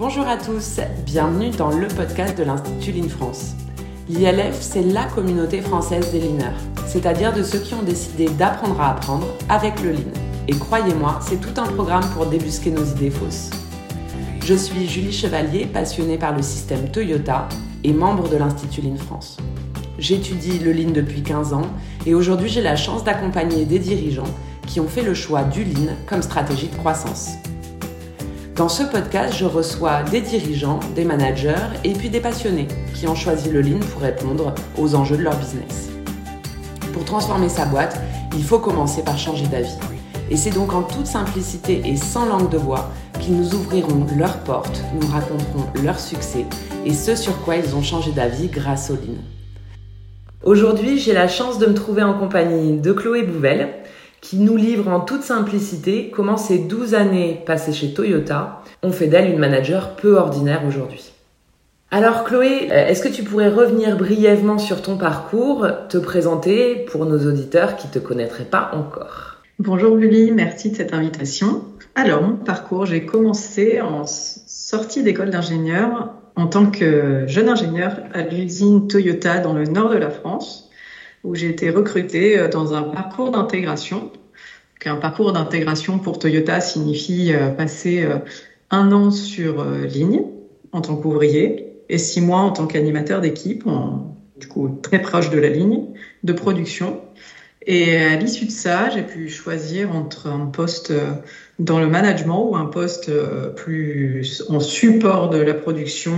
Bonjour à tous, bienvenue dans le podcast de l'Institut Lean France. L'ILF, c'est la communauté française des leaners, c'est-à-dire de ceux qui ont décidé d'apprendre à apprendre avec le lean. Et croyez-moi, c'est tout un programme pour débusquer nos idées fausses. Je suis Julie Chevalier, passionnée par le système Toyota et membre de l'Institut Lean France. J'étudie le Lean depuis 15 ans et aujourd'hui j'ai la chance d'accompagner des dirigeants qui ont fait le choix du Lean comme stratégie de croissance. Dans ce podcast, je reçois des dirigeants, des managers et puis des passionnés qui ont choisi le Lean pour répondre aux enjeux de leur business. Pour transformer sa boîte, il faut commencer par changer d'avis. Et c'est donc en toute simplicité et sans langue de bois qu'ils nous ouvriront leurs portes, nous raconteront leur succès et ce sur quoi ils ont changé d'avis grâce au Lean. Aujourd'hui, j'ai la chance de me trouver en compagnie de Chloé Bouvel, qui nous livre en toute simplicité comment ces 12 années passées chez Toyota ont fait d'elle une manager peu ordinaire aujourd'hui. Alors Chloé, euh, est-ce que tu pourrais revenir brièvement sur ton parcours, te présenter pour nos auditeurs qui ne te connaîtraient pas encore? Bonjour Julie, merci de cette invitation. Alors mon parcours, j'ai commencé en sortie d'école d'ingénieur en tant que jeune ingénieur à l'usine Toyota dans le nord de la France, où j'ai été recrutée euh, dans un parcours d'intégration. Un parcours d'intégration pour Toyota signifie euh, passer euh, un an sur ligne en tant qu'ouvrier et six mois en tant qu'animateur d'équipe, du coup très proche de la ligne de production. Et à l'issue de ça, j'ai pu choisir entre un poste dans le management ou un poste plus en support de la production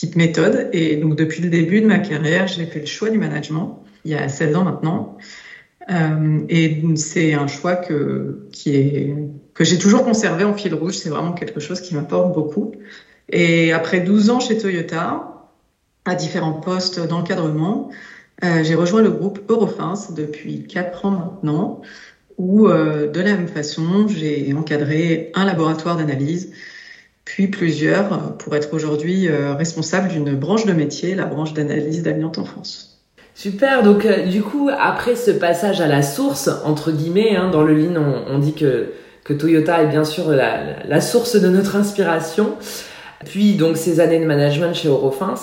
type méthode. Et donc depuis le début de ma carrière, j'ai fait le choix du management il y a 16 ans maintenant. Euh, et c'est un choix que, qui est, que j'ai toujours conservé en fil rouge. C'est vraiment quelque chose qui m'apporte beaucoup. Et après 12 ans chez Toyota, à différents postes d'encadrement, euh, j'ai rejoint le groupe Eurofins depuis 4 ans maintenant où euh, de la même façon, j'ai encadré un laboratoire d'analyse, puis plusieurs, pour être aujourd'hui euh, responsable d'une branche de métier, la branche d'analyse d'amiante en France. Super, donc euh, du coup, après ce passage à la source, entre guillemets, hein, dans le Lean, on, dit que, que, Toyota est bien sûr la, la, source de notre inspiration. Puis donc ces années de management chez Eurofins,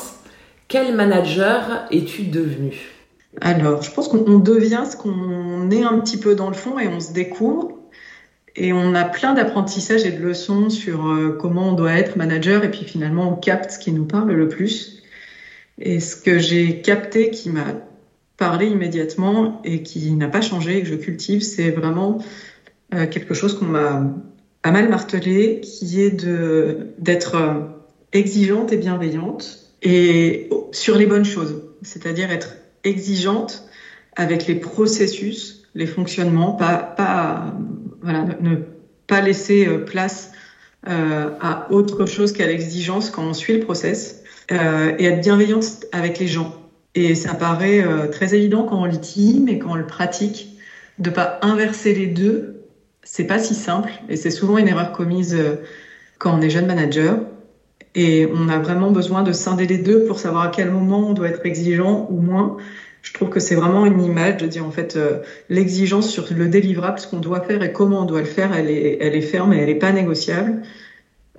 quel manager es-tu devenu? Alors, je pense qu'on devient ce qu'on est un petit peu dans le fond et on se découvre. Et on a plein d'apprentissages et de leçons sur euh, comment on doit être manager. Et puis finalement, on capte ce qui nous parle le plus. Et ce que j'ai capté qui m'a parlé immédiatement et qui n'a pas changé et que je cultive, c'est vraiment euh, quelque chose qu'on m'a pas mal martelé, qui est d'être euh, exigeante et bienveillante et sur les bonnes choses. C'est-à-dire être exigeante avec les processus, les fonctionnements, pas, pas, voilà, ne pas laisser euh, place euh, à autre chose qu'à l'exigence quand on suit le process euh, et être bienveillante avec les gens. Et ça paraît très évident quand on lit, mais quand on le pratique, de pas inverser les deux, c'est pas si simple et c'est souvent une erreur commise quand on est jeune manager. Et on a vraiment besoin de scinder les deux pour savoir à quel moment on doit être exigeant ou moins. Je trouve que c'est vraiment une image de dire en fait euh, l'exigence sur le délivrable, ce qu'on doit faire et comment on doit le faire, elle est, elle est ferme et elle n'est pas négociable.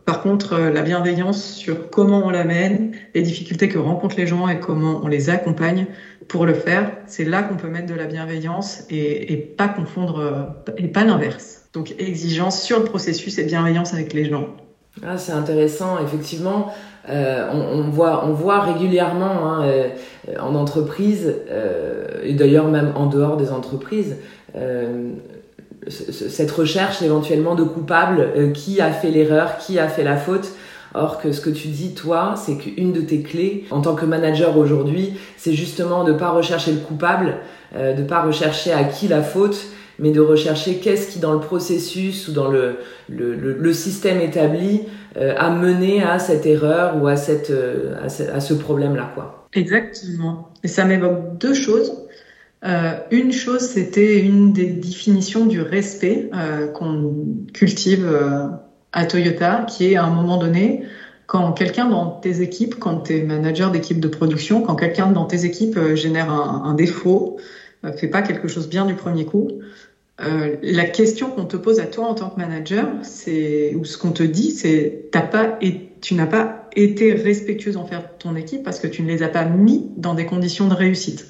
Par contre, euh, la bienveillance sur comment on l'amène, les difficultés que rencontrent les gens et comment on les accompagne pour le faire, c'est là qu'on peut mettre de la bienveillance et, et pas confondre euh, et pas l'inverse. Donc exigence sur le processus et bienveillance avec les gens. Ah, c'est intéressant, effectivement. Euh, on, voit, on voit régulièrement hein, euh, en entreprise, euh, et d'ailleurs même en dehors des entreprises, cette recherche éventuellement de coupables, euh, qui a fait l'erreur, qui a fait la faute. Or que ce que tu dis, toi, c'est qu'une de tes clés en tant que manager aujourd'hui, c'est justement de pas rechercher le coupable, de pas rechercher à qui la faute, mais de rechercher qu'est-ce qui dans le processus ou dans le, système établi euh, a mené à cette erreur ou à, euh, ce, problème-là. Exactement. Et ça m'évoque deux choses. Euh, une chose, c'était une des définitions du respect qu'on cultive à Toyota, qui est à un moment donné, quand quelqu'un dans tes équipes, quand tu es manager d'équipe de production, quand quelqu'un dans tes équipes génère un, un défaut, fait pas quelque chose bien du premier coup, euh, la question qu'on te pose à toi en tant que manager, c'est ou ce qu'on te dit, c'est t'as pas et tu n'as pas été respectueuse envers ton équipe parce que tu ne les as pas mis dans des conditions de réussite.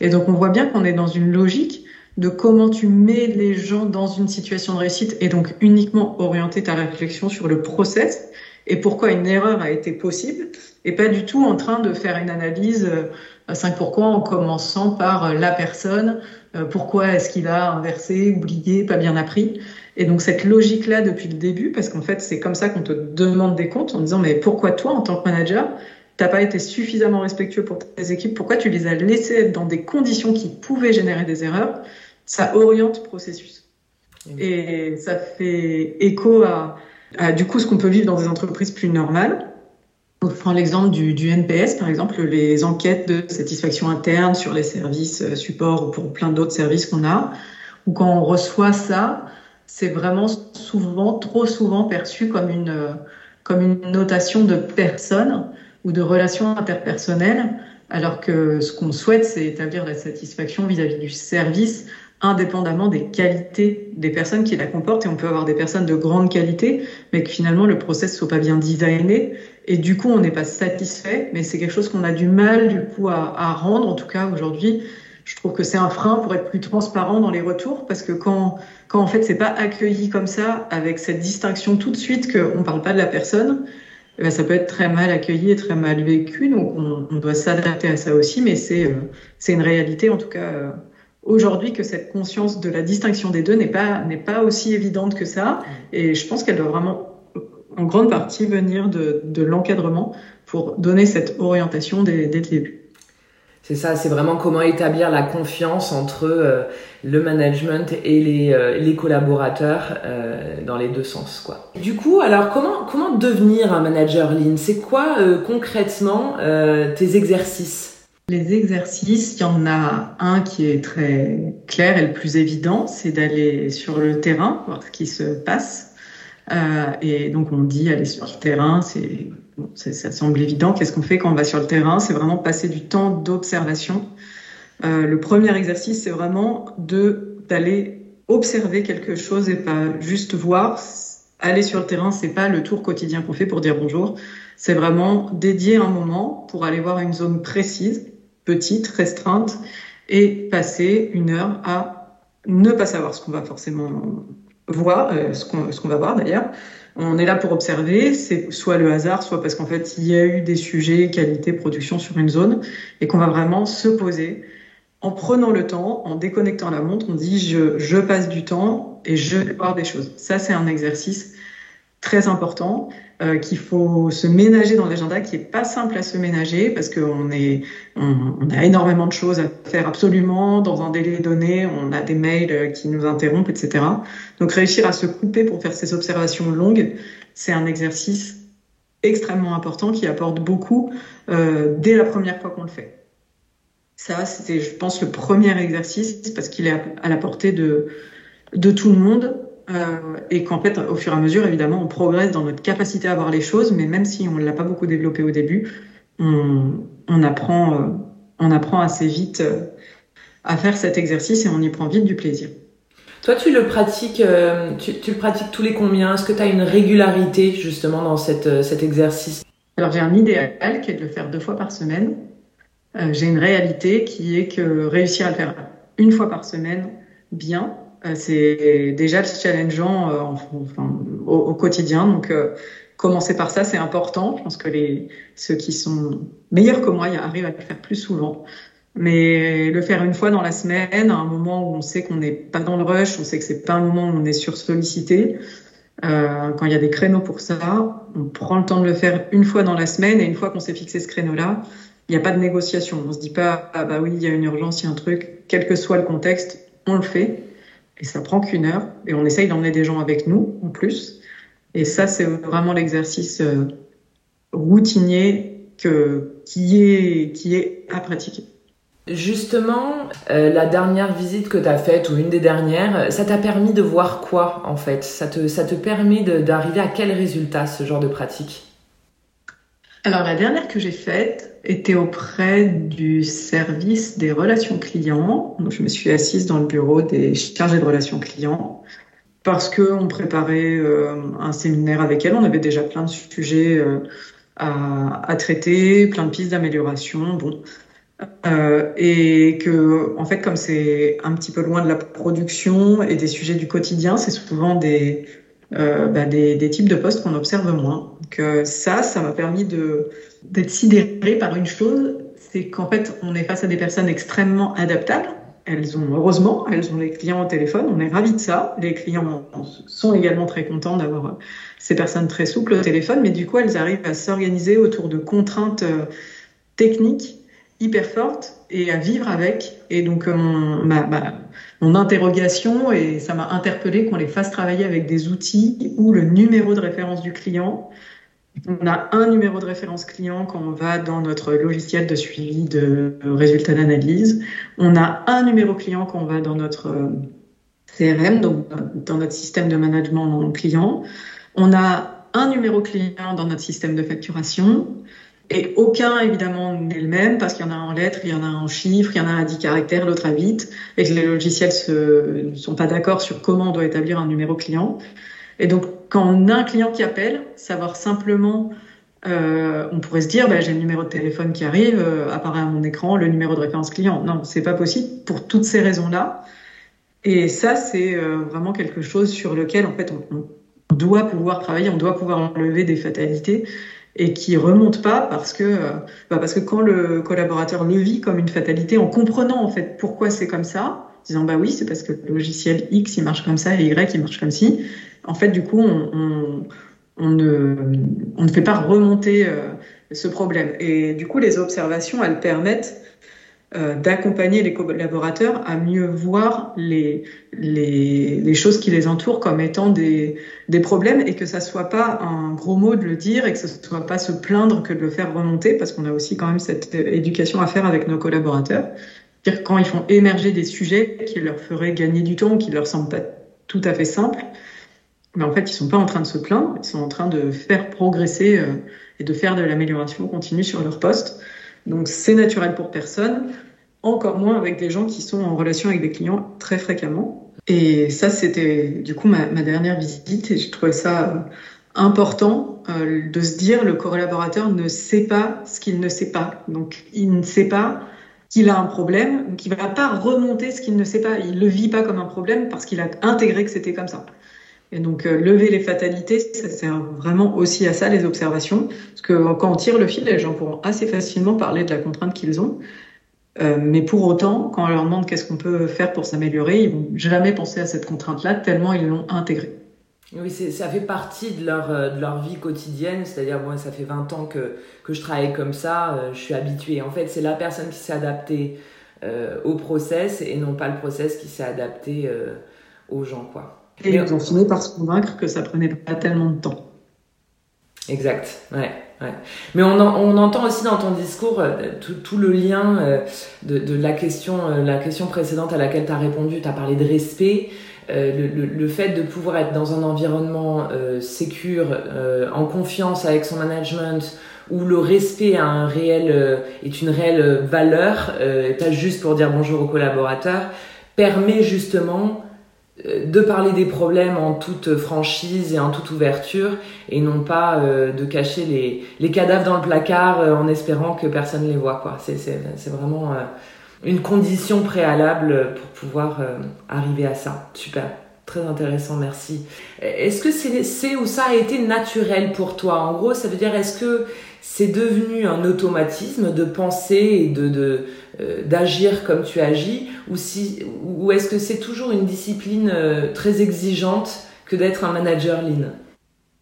Et donc on voit bien qu'on est dans une logique de comment tu mets les gens dans une situation de réussite et donc uniquement orienter ta réflexion sur le process et pourquoi une erreur a été possible et pas du tout en train de faire une analyse à euh, 5 pourquoi en commençant par la personne, euh, pourquoi est-ce qu'il a inversé, oublié, pas bien appris? Et donc cette logique-là depuis le début, parce qu'en fait c'est comme ça qu'on te demande des comptes en disant mais pourquoi toi en tant que manager t'as pas été suffisamment respectueux pour tes équipes, pourquoi tu les as laissés être dans des conditions qui pouvaient générer des erreurs, ça oriente le processus. Et ça fait écho à, à du coup ce qu'on peut vivre dans des entreprises plus normales. On prend l'exemple du, NPS, par exemple, les enquêtes de satisfaction interne sur les services euh, support ou pour plein d'autres services qu'on a, ou quand on reçoit ça, c'est vraiment souvent, trop souvent perçu comme une, euh, comme une notation de personne ou de relations interpersonnelles, alors que ce qu'on souhaite, c'est établir la satisfaction vis-à-vis -vis du service indépendamment des qualités des personnes qui la comportent. Et on peut avoir des personnes de grande qualité, mais que finalement le process soit pas bien designé. Et du coup, on n'est pas satisfait, mais c'est quelque chose qu'on a du mal du coup à, à rendre. En tout cas, aujourd'hui, je trouve que c'est un frein pour être plus transparent dans les retours, parce que quand quand en fait c'est pas accueilli comme ça, avec cette distinction tout de suite qu'on parle pas de la personne, eh ben, ça peut être très mal accueilli et très mal vécu. Donc on, on doit s'adapter à ça aussi, mais c'est euh, c'est une réalité en tout cas. Euh, aujourd'hui que cette conscience de la distinction des deux n'est pas, n'est pas aussi évidente que ça. Et je pense qu'elle doit vraiment, en grande partie, venir de, de l'encadrement pour donner cette orientation dès, dès le début. C'est ça, c'est vraiment comment établir la confiance entre euh, le management et les, euh, les collaborateurs euh, dans les deux sens. Quoi. Du coup, alors comment, comment devenir un manager lean? C'est quoi concrètement tes exercices? Les exercices, il y en a un qui est très clair et le plus évident, c'est d'aller sur le terrain, voir ce qui se passe. Euh, et donc on dit aller sur le terrain, ça semble évident. Qu'est-ce qu'on fait quand on va sur le terrain? C'est vraiment passer du temps d'observation. Euh, le premier exercice, c'est vraiment d'aller observer quelque chose et pas juste voir. Aller sur le terrain, c'est pas le tour quotidien qu'on fait pour dire bonjour. C'est vraiment dédier un moment pour aller voir une zone précise petite, restreinte, et passer une heure à ne pas savoir ce qu'on va forcément voir, euh, ce qu'on va voir d'ailleurs. On est là pour observer, c'est soit le hasard, soit parce qu'en fait il y a eu des sujets, qualité, production sur une zone, et qu'on va vraiment se poser en prenant le temps, en déconnectant la montre, on dit je, je passe du temps et je vais voir des choses. Ça c'est un exercice très important euh, qu'il faut se ménager dans l'agenda, qui est pas simple à se ménager parce qu'on est, on, a énormément de choses à faire absolument dans un délai donné, on a des mails euh, qui nous interrompent, etc. Donc réussir à se couper pour faire ces observations longues, c'est un exercice extrêmement important qui apporte beaucoup euh, dès la première fois qu'on le fait. Ça, c'était, je pense, le premier exercice parce qu'il est à la portée de, de tout le monde euh, et qu'en fait, au fur et à mesure, évidemment, on progresse dans notre capacité à voir les choses, mais même si on ne l'a pas beaucoup développé au début, on, on apprend, euh, on apprend assez vite euh, à faire cet exercice et on y prend vite du plaisir. Toi, tu le pratiques, tu, tu, le pratiques tous les combien? Est-ce que tu as une régularité justement dans cette, cet exercice? Alors, j'ai un idéal qui est de le faire deux fois par semaine. j'ai une réalité qui est que réussir à le faire une fois par semaine, bien, c'est déjà challengeant euh, enfin, au, quotidien. Donc, euh, commencer par ça, c'est important. Je pense que ceux qui sont meilleurs que moi arrivent à le faire plus souvent. Mais le faire une fois dans la semaine, à un moment où on sait qu'on n'est pas dans le rush, on sait que c'est pas un moment où on est sursollicité, euh, quand il y a des créneaux pour ça, on prend le temps de le faire une fois dans la semaine et une fois qu'on s'est fixé ce créneau-là, il n'y a pas de négociation. On se dit pas ah bah oui il y a une urgence, il y a un truc, quel que soit le contexte, on le fait. Et ça prend qu'une heure. Et on essaye d'emmener des gens avec nous, en plus. Et ça, c'est vraiment l'exercice euh, routinier que, qui, est, qui est à pratiquer. Justement, euh, la dernière visite que tu as faite, ou une des dernières, ça t'a permis de voir quoi, en fait? Ça te, ça te permet d'arriver à quel résultat, ce genre de pratique? Alors la dernière que j'ai faite était auprès du service des relations clients. Donc, je me suis assise dans le bureau des chargés de relations clients parce qu'on préparait euh, un séminaire avec elle. On avait déjà plein de sujets euh, à, traiter, plein de pistes d'amélioration. Bon. Euh, et que, en fait, comme c'est un petit peu loin de la production et des sujets du quotidien, c'est souvent des, bah, des, des, types de postes qu'on observe moins. Donc euh, ça, ça m'a permis d'être sidéré par une chose, c'est qu'en fait, on est face à des personnes extrêmement adaptables elles ont, heureusement, elles ont les clients au téléphone. On est ravis de ça. Les clients sont également très contents d'avoir ces personnes très souples au téléphone, mais du coup, elles arrivent à s'organiser autour de contraintes euh, techniques hyper fortes et à vivre avec. Et donc, euh, mon, ma, mon interrogation, et ça m'a interpellé qu'on les fasse travailler avec des outils où le numéro de référence du client on a un numéro de référence client quand on va dans notre logiciel de suivi de résultats d'analyse. On a un numéro client quand on va dans notre euh, CRM, donc dans notre système de management client. On a un numéro client dans notre système de facturation. Et aucun, évidemment, n'est le même parce qu'il y en a en lettres, il y en a en chiffres, il y en a à 10 caractères, l'autre à 8, et que les logiciels ne sont pas d'accord sur comment on doit établir un numéro client. Et donc, quand on a un client qui appelle, savoir simplement, euh, on pourrait se dire, bah, j'ai le numéro de téléphone qui arrive, euh, apparaît à mon écran, le numéro de référence client. Non, c'est pas possible pour toutes ces raisons-là. Et ça, c'est euh, vraiment quelque chose sur lequel, en fait, on, doit pouvoir travailler, on doit pouvoir enlever des fatalités et qui remonte pas parce que euh, bah parce que quand le collaborateur le vit comme une fatalité en comprenant en fait pourquoi c'est comme ça disant bah oui c'est parce que le logiciel X il marche comme ça et Y il marche comme ci en fait, du coup, on, ne, fait pas remonter euh, ce problème. Et du coup, les observations, elles permettent euh, d'accompagner les collaborateurs à mieux voir les, choses qui les entourent comme étant des, problèmes et que ça soit pas un gros mot de le dire et que ce soit pas se plaindre que de le faire remonter parce qu'on a aussi quand même cette éducation à faire avec nos collaborateurs. dire quand ils font émerger des sujets qui leur feraient gagner du temps, qui leur semblent pas tout à fait simples, mais en fait, ils sont pas en train de se plaindre, ils sont en train de faire progresser euh, et de faire de l'amélioration continue sur leur poste. Donc, c'est naturel pour personne, encore moins avec des gens qui sont en relation avec des clients très fréquemment. Et ça, c'était du coup ma, dernière visite et je trouvais ça euh, important euh, de se dire le collaborateur ne sait pas ce qu'il ne sait pas. Donc, il ne sait pas qu'il a un problème, donc il va pas remonter ce qu'il ne sait pas. Il le vit pas comme un problème parce qu'il a intégré que c'était comme ça. Et donc, euh, lever les fatalités, ça sert vraiment aussi à ça, les observations. Parce que quand on tire le fil, les gens pourront assez facilement parler de la contrainte qu'ils ont. Euh, mais pour autant, quand on leur demande qu'est-ce qu'on peut faire pour s'améliorer, ils vont jamais penser à cette contrainte-là, tellement ils l'ont intégrée. Oui, ça fait partie de leur, euh, de leur vie quotidienne. C'est-à-dire, moi, ça fait 20 ans que, que je travaille comme ça, euh, je suis habituée. En fait, c'est la personne qui s'est adaptée euh, au process et non pas le process qui s'est adapté aux gens, quoi. Et ils ont fini par se convaincre que ça prenait pas tellement de temps. Exact, ouais. ouais. Mais on, on, entend aussi dans ton discours euh, tout, tout, le lien euh, de, de, la, question, euh, la question précédente à laquelle tu as répondu. Tu as parlé de respect, le, le, le, fait de pouvoir être dans un environnement euh, sécure, en confiance avec son management, où le respect a un réel, est une réelle valeur, pas juste pour dire bonjour aux collaborateurs, permet justement euh, de parler des problèmes en toute franchise et en toute ouverture et non pas euh, de cacher les, les, cadavres dans le placard euh, en espérant que personne ne les voit quoi. C'est c'est vraiment une condition préalable pour pouvoir arriver à ça. Super. Très intéressant. Merci. Est-ce que c'est ou ça a été naturel pour toi? En gros ça veut dire est-ce que c'est devenu un automatisme de penser et de, de euh, d'agir comme tu agis ou si ou est-ce que c'est toujours une discipline euh, très exigeante que d'être un manager lean?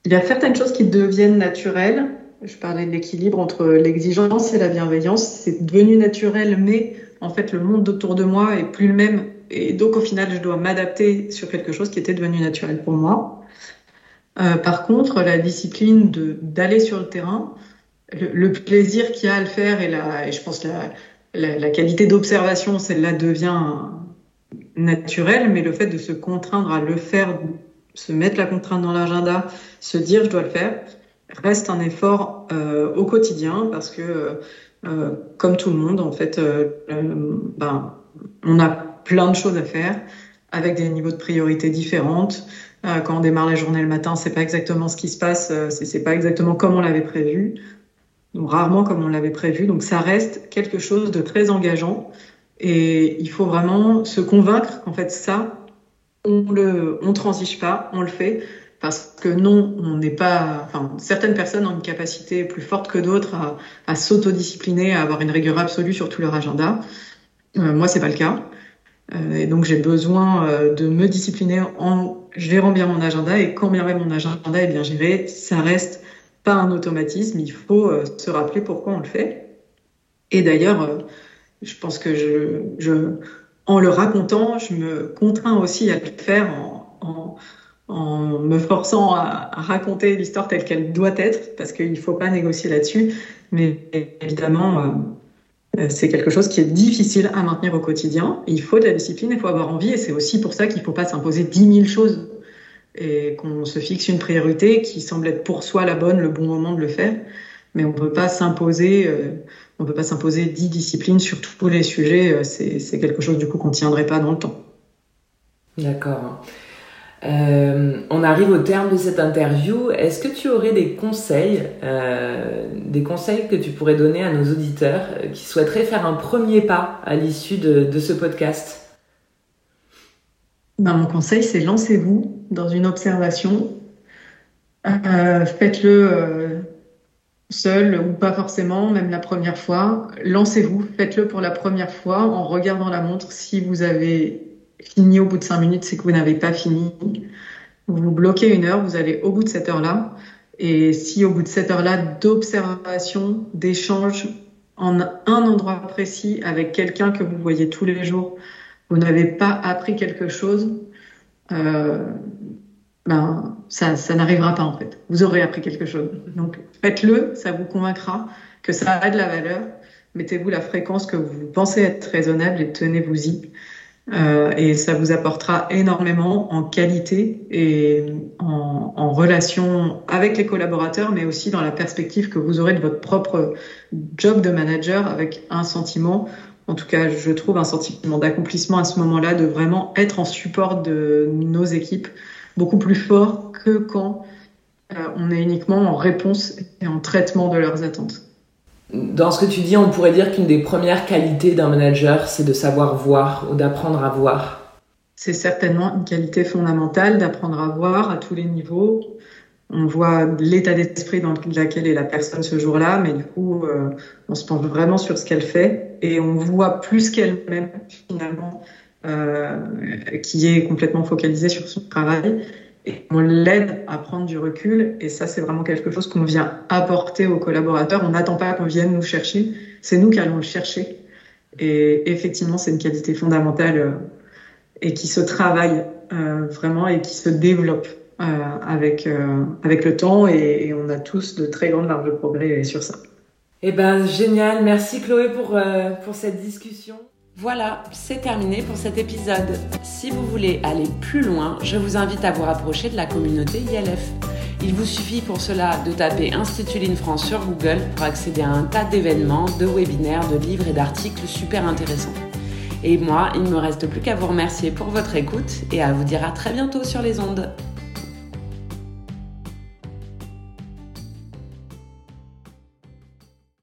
Il y a certaines choses qui deviennent naturelles. Je parlais de l'équilibre entre l'exigence et la bienveillance. C'est devenu naturel, mais en fait, le monde autour de moi est plus le même. Et donc, au final, je dois m'adapter sur quelque chose qui était devenu naturel pour moi. Euh, par contre, la discipline d'aller sur le terrain, le, plaisir qu'il y a à le faire et, la, et je pense la, la, qualité d'observation, celle-là devient naturelle, mais le fait de se contraindre à le faire, se mettre la contrainte dans l'agenda, se dire je dois le faire, reste un effort au quotidien parce que, comme tout le monde, en fait, ben, on a plein de choses à faire avec des niveaux de priorité différentes. quand on démarre la journée le matin, c'est pas exactement ce qui se passe, c'est pas exactement comme on l'avait prévu rarement comme on l'avait prévu. Donc ça reste quelque chose de très engageant et il faut vraiment se convaincre qu'en fait ça, on le, on transige pas, on le fait parce que non, on n'est pas. Enfin, certaines personnes ont une capacité plus forte que d'autres à, s'autodiscipliner, à avoir une rigueur absolue sur tout leur agenda. Euh, moi, c'est pas le cas. Euh, et donc, j'ai besoin euh, de me discipliner en gérant bien mon agenda. Et quand bien mon agenda est bien géré, ça reste pas un automatisme, il faut euh, se rappeler pourquoi on le fait. Et d'ailleurs, euh, je pense que je, je, en le racontant, je me contrains aussi à le faire en, en, en me forçant à, à raconter l'histoire telle qu'elle doit être, parce qu'il ne faut pas négocier là-dessus. Mais évidemment, euh, c'est quelque chose qui est difficile à maintenir au quotidien. Il faut de la discipline, il faut avoir envie, et c'est aussi pour ça qu'il ne faut pas s'imposer 10 000 choses et qu'on se fixe une priorité qui semble être pour soi la bonne, le bon moment de le faire. Mais on peut pas s'imposer, euh, on peut pas s'imposer dix disciplines sur tous les sujets. Euh, c'est quelque chose du coup qu'on tiendrait pas dans le temps. D'accord. Euh, on arrive au terme de cette interview. Est-ce que tu aurais des conseils, des conseils que tu pourrais donner à nos auditeurs qui souhaiteraient faire un premier pas à l'issue de, de ce podcast? Ben, Mon conseil, c'est lancez-vous dans une observation. Euh, faites-le euh, seul ou pas forcément, même la première fois. Lancez-vous, faites-le pour la première fois en regardant la montre. Si vous avez fini au bout de cinq minutes, c'est que vous n'avez pas fini. Vous bloquez une heure, vous allez au bout de cette heure-là. Et si au bout de cette heure-là d'observation, d'échange en un endroit précis avec quelqu'un que vous voyez tous les jours, vous n'avez pas appris quelque chose, euh, ben, ça, ça n'arrivera pas en fait. Vous aurez appris quelque chose. Donc faites-le, ça vous convaincra que ça a de la valeur. Mettez-vous la fréquence que vous pensez être raisonnable et tenez-vous-y. Euh, et ça vous apportera énormément en qualité et en, en, relation avec les collaborateurs, mais aussi dans la perspective que vous aurez de votre propre job de manager avec un sentiment en tout cas, je trouve un sentiment d'accomplissement à ce moment-là, de vraiment être en support de nos équipes, beaucoup plus fort que quand euh, on est uniquement en réponse et en traitement de leurs attentes. Dans ce que tu dis, on pourrait dire qu'une des premières qualités d'un manager, c'est de savoir voir ou d'apprendre à voir. C'est certainement une qualité fondamentale d'apprendre à voir à tous les niveaux, on voit l'état d'esprit dans lequel est la personne ce jour-là, mais du coup, euh, on se penche vraiment sur ce qu'elle fait et on voit plus qu'elle-même finalement, euh, qui est complètement focalisée sur son travail. Et on l'aide à prendre du recul et ça, c'est vraiment quelque chose qu'on vient apporter aux collaborateurs. On n'attend pas qu'on vienne nous chercher, c'est nous qui allons le chercher. Et effectivement, c'est une qualité fondamentale euh, et qui se travaille vraiment et qui se développe. Euh, avec, euh, avec le temps et, on a tous de très grandes marges de progrès sur ça. Eh ben génial, merci Chloé pour, euh, pour cette discussion. Voilà, c'est terminé pour cet épisode. Si vous voulez aller plus loin, je vous invite à vous rapprocher de la communauté ILF. Il vous suffit pour cela de taper Institut Line France sur Google pour accéder à un tas d'événements, de webinaires, de livres et d'articles super intéressants. Et moi, il ne me reste plus qu'à vous remercier pour votre écoute et à vous dire à très bientôt sur les ondes.